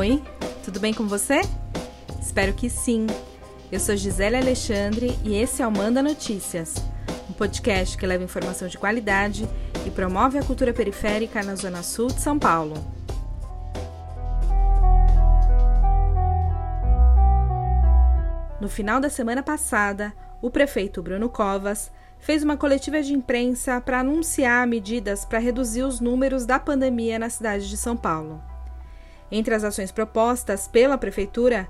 Oi, tudo bem com você? Espero que sim. Eu sou Gisele Alexandre e esse é o Manda Notícias, um podcast que leva informação de qualidade e promove a cultura periférica na Zona Sul de São Paulo. No final da semana passada, o prefeito Bruno Covas fez uma coletiva de imprensa para anunciar medidas para reduzir os números da pandemia na cidade de São Paulo. Entre as ações propostas pela prefeitura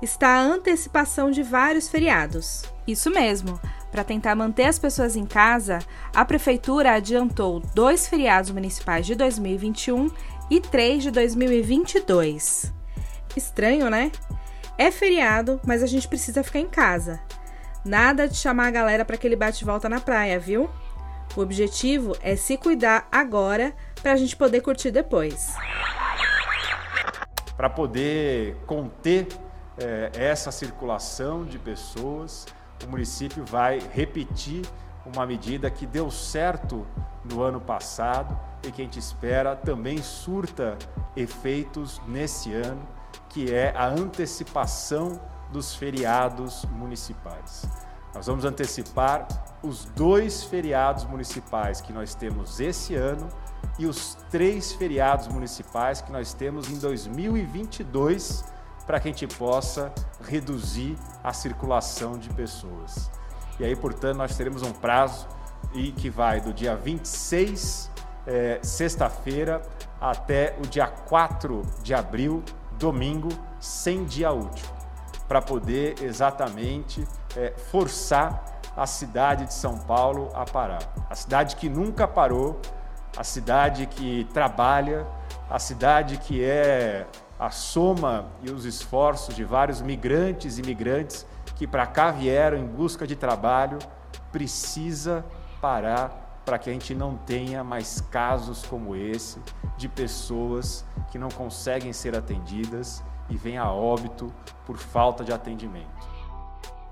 está a antecipação de vários feriados. Isso mesmo, para tentar manter as pessoas em casa, a prefeitura adiantou dois feriados municipais de 2021 e três de 2022. Estranho, né? É feriado, mas a gente precisa ficar em casa. Nada de chamar a galera para aquele bate-volta na praia, viu? O objetivo é se cuidar agora para a gente poder curtir depois. Para poder conter é, essa circulação de pessoas, o município vai repetir uma medida que deu certo no ano passado e que a gente espera também surta efeitos nesse ano, que é a antecipação dos feriados municipais. Nós vamos antecipar os dois feriados municipais que nós temos esse ano e os três feriados municipais que nós temos em 2022 para que a gente possa reduzir a circulação de pessoas. E aí, portanto, nós teremos um prazo e que vai do dia 26, é, sexta-feira, até o dia 4 de abril, domingo, sem dia útil para poder exatamente é, forçar a cidade de São Paulo a parar. A cidade que nunca parou, a cidade que trabalha, a cidade que é a soma e os esforços de vários migrantes e imigrantes que para cá vieram em busca de trabalho, precisa parar para que a gente não tenha mais casos como esse de pessoas que não conseguem ser atendidas e vem a óbito por falta de atendimento.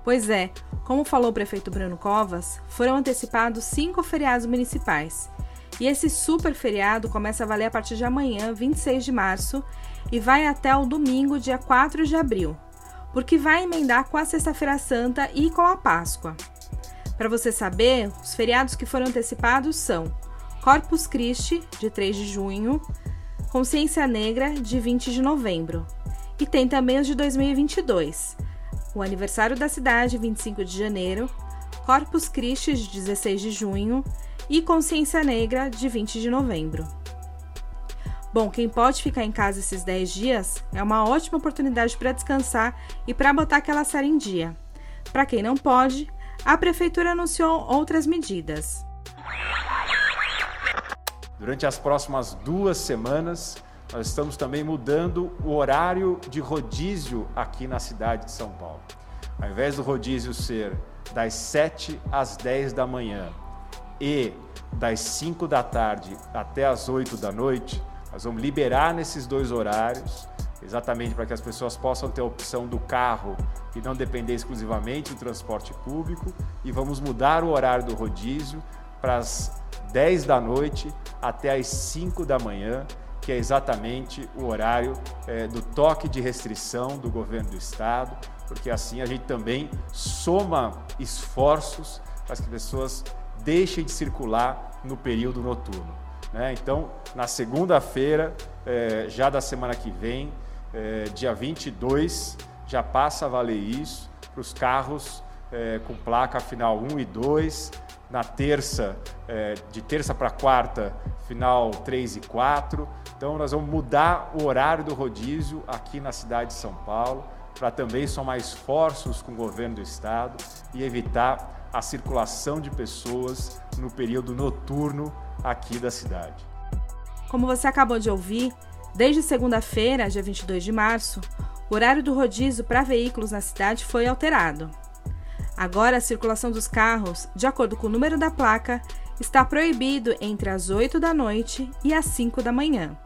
Pois é, como falou o prefeito Bruno Covas, foram antecipados cinco feriados municipais. E esse super feriado começa a valer a partir de amanhã, 26 de março, e vai até o domingo, dia 4 de abril, porque vai emendar com a Sexta-feira Santa e com a Páscoa. Para você saber, os feriados que foram antecipados são Corpus Christi, de 3 de junho, Consciência Negra, de 20 de novembro, e tem também os de 2022. O aniversário da cidade, 25 de janeiro, Corpus Christi, de 16 de junho e Consciência Negra, de 20 de novembro. Bom, quem pode ficar em casa esses 10 dias é uma ótima oportunidade para descansar e para botar aquela série em dia. Para quem não pode, a prefeitura anunciou outras medidas. Durante as próximas duas semanas, nós estamos também mudando o horário de rodízio aqui na cidade de São Paulo. Ao invés do rodízio ser das 7 às 10 da manhã e das 5 da tarde até as 8 da noite, nós vamos liberar nesses dois horários, exatamente para que as pessoas possam ter a opção do carro e não depender exclusivamente do transporte público, e vamos mudar o horário do rodízio para as 10 da noite até as 5 da manhã, que é exatamente o horário é, do toque de restrição do governo do estado, porque assim a gente também soma esforços para que as pessoas deixem de circular no período noturno. Né? Então, na segunda-feira, é, já da semana que vem, é, dia 22, já passa a valer isso para os carros é, com placa final 1 e 2, na terça, é, de terça para quarta, final 3 e 4. Então, nós vamos mudar o horário do rodízio aqui na cidade de São Paulo, para também somar esforços com o governo do estado e evitar a circulação de pessoas no período noturno aqui da cidade. Como você acabou de ouvir, desde segunda-feira, dia 22 de março, o horário do rodízio para veículos na cidade foi alterado. Agora, a circulação dos carros, de acordo com o número da placa, está proibido entre as 8 da noite e as 5 da manhã.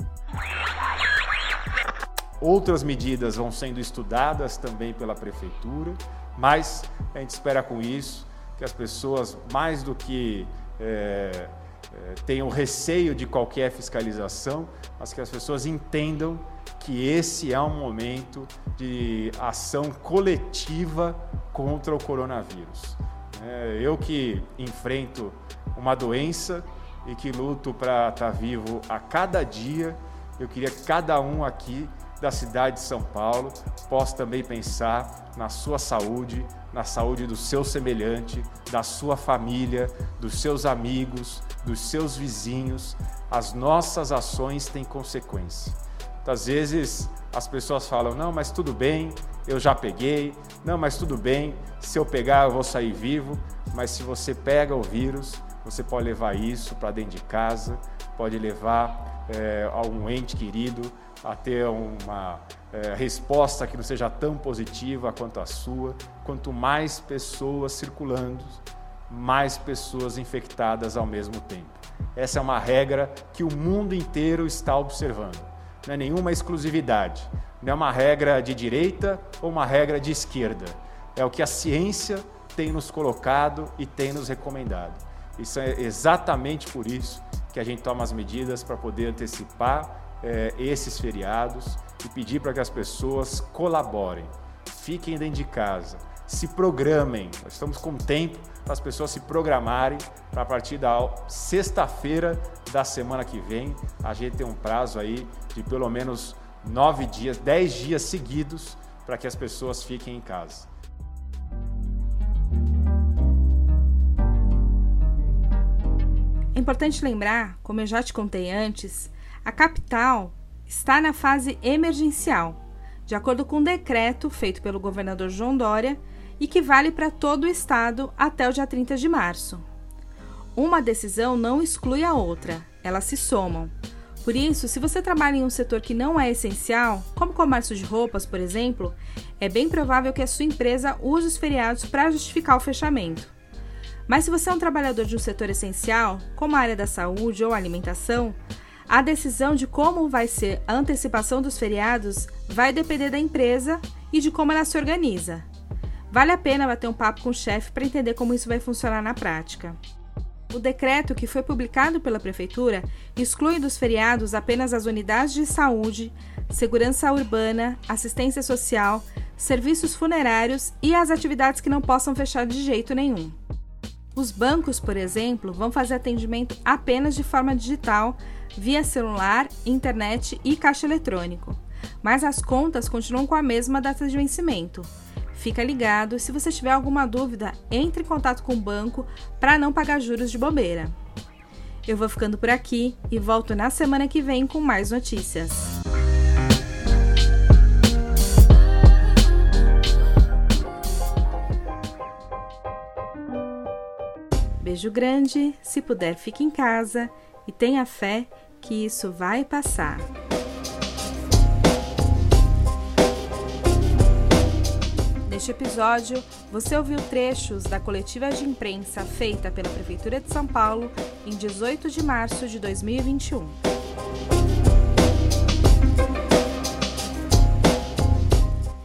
Outras medidas vão sendo estudadas também pela prefeitura, mas a gente espera com isso que as pessoas, mais do que é, é, tenham receio de qualquer fiscalização, mas que as pessoas entendam que esse é um momento de ação coletiva contra o coronavírus. É, eu que enfrento uma doença e que luto para estar tá vivo a cada dia, eu queria que cada um aqui da cidade de São Paulo possa também pensar na sua saúde, na saúde do seu semelhante, da sua família, dos seus amigos, dos seus vizinhos. As nossas ações têm consequência. Às vezes as pessoas falam: não, mas tudo bem, eu já peguei, não, mas tudo bem, se eu pegar eu vou sair vivo. Mas se você pega o vírus, você pode levar isso para dentro de casa, pode levar é, a um ente querido a ter uma é, resposta que não seja tão positiva quanto a sua. Quanto mais pessoas circulando, mais pessoas infectadas ao mesmo tempo. Essa é uma regra que o mundo inteiro está observando. Não é nenhuma exclusividade, não é uma regra de direita ou uma regra de esquerda. É o que a ciência tem nos colocado e tem nos recomendado. Isso é exatamente por isso que a gente toma as medidas para poder antecipar é, esses feriados e pedir para que as pessoas colaborem, fiquem dentro de casa, se programem. Nós estamos com tempo para as pessoas se programarem para a partir da sexta-feira da semana que vem a gente tem um prazo aí de pelo menos nove dias, dez dias seguidos para que as pessoas fiquem em casa. É importante lembrar, como eu já te contei antes, a capital está na fase emergencial, de acordo com um decreto feito pelo governador João Dória e que vale para todo o estado até o dia 30 de março. Uma decisão não exclui a outra, elas se somam. Por isso, se você trabalha em um setor que não é essencial, como comércio de roupas, por exemplo, é bem provável que a sua empresa use os feriados para justificar o fechamento. Mas se você é um trabalhador de um setor essencial, como a área da saúde ou alimentação, a decisão de como vai ser a antecipação dos feriados vai depender da empresa e de como ela se organiza. Vale a pena bater um papo com o chefe para entender como isso vai funcionar na prática. O decreto que foi publicado pela Prefeitura exclui dos feriados apenas as unidades de saúde, segurança urbana, assistência social, serviços funerários e as atividades que não possam fechar de jeito nenhum. Os bancos, por exemplo, vão fazer atendimento apenas de forma digital, via celular, internet e caixa eletrônico. Mas as contas continuam com a mesma data de vencimento. Fica ligado, se você tiver alguma dúvida, entre em contato com o banco para não pagar juros de bobeira. Eu vou ficando por aqui e volto na semana que vem com mais notícias. Grande, se puder, fique em casa e tenha fé que isso vai passar. Neste episódio, você ouviu trechos da coletiva de imprensa feita pela Prefeitura de São Paulo em 18 de março de 2021.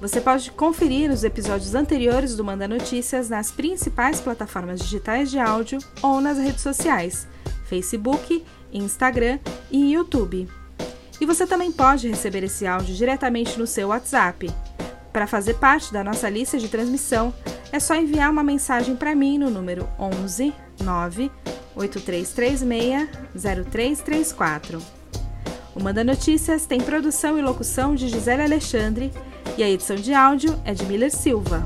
Você pode conferir os episódios anteriores do Manda Notícias nas principais plataformas digitais de áudio ou nas redes sociais, Facebook, Instagram e YouTube. E você também pode receber esse áudio diretamente no seu WhatsApp para fazer parte da nossa lista de transmissão, é só enviar uma mensagem para mim no número 11 9 8336 0334. O Manda Notícias tem produção e locução de Gisele Alexandre e a edição de áudio é de Miller Silva.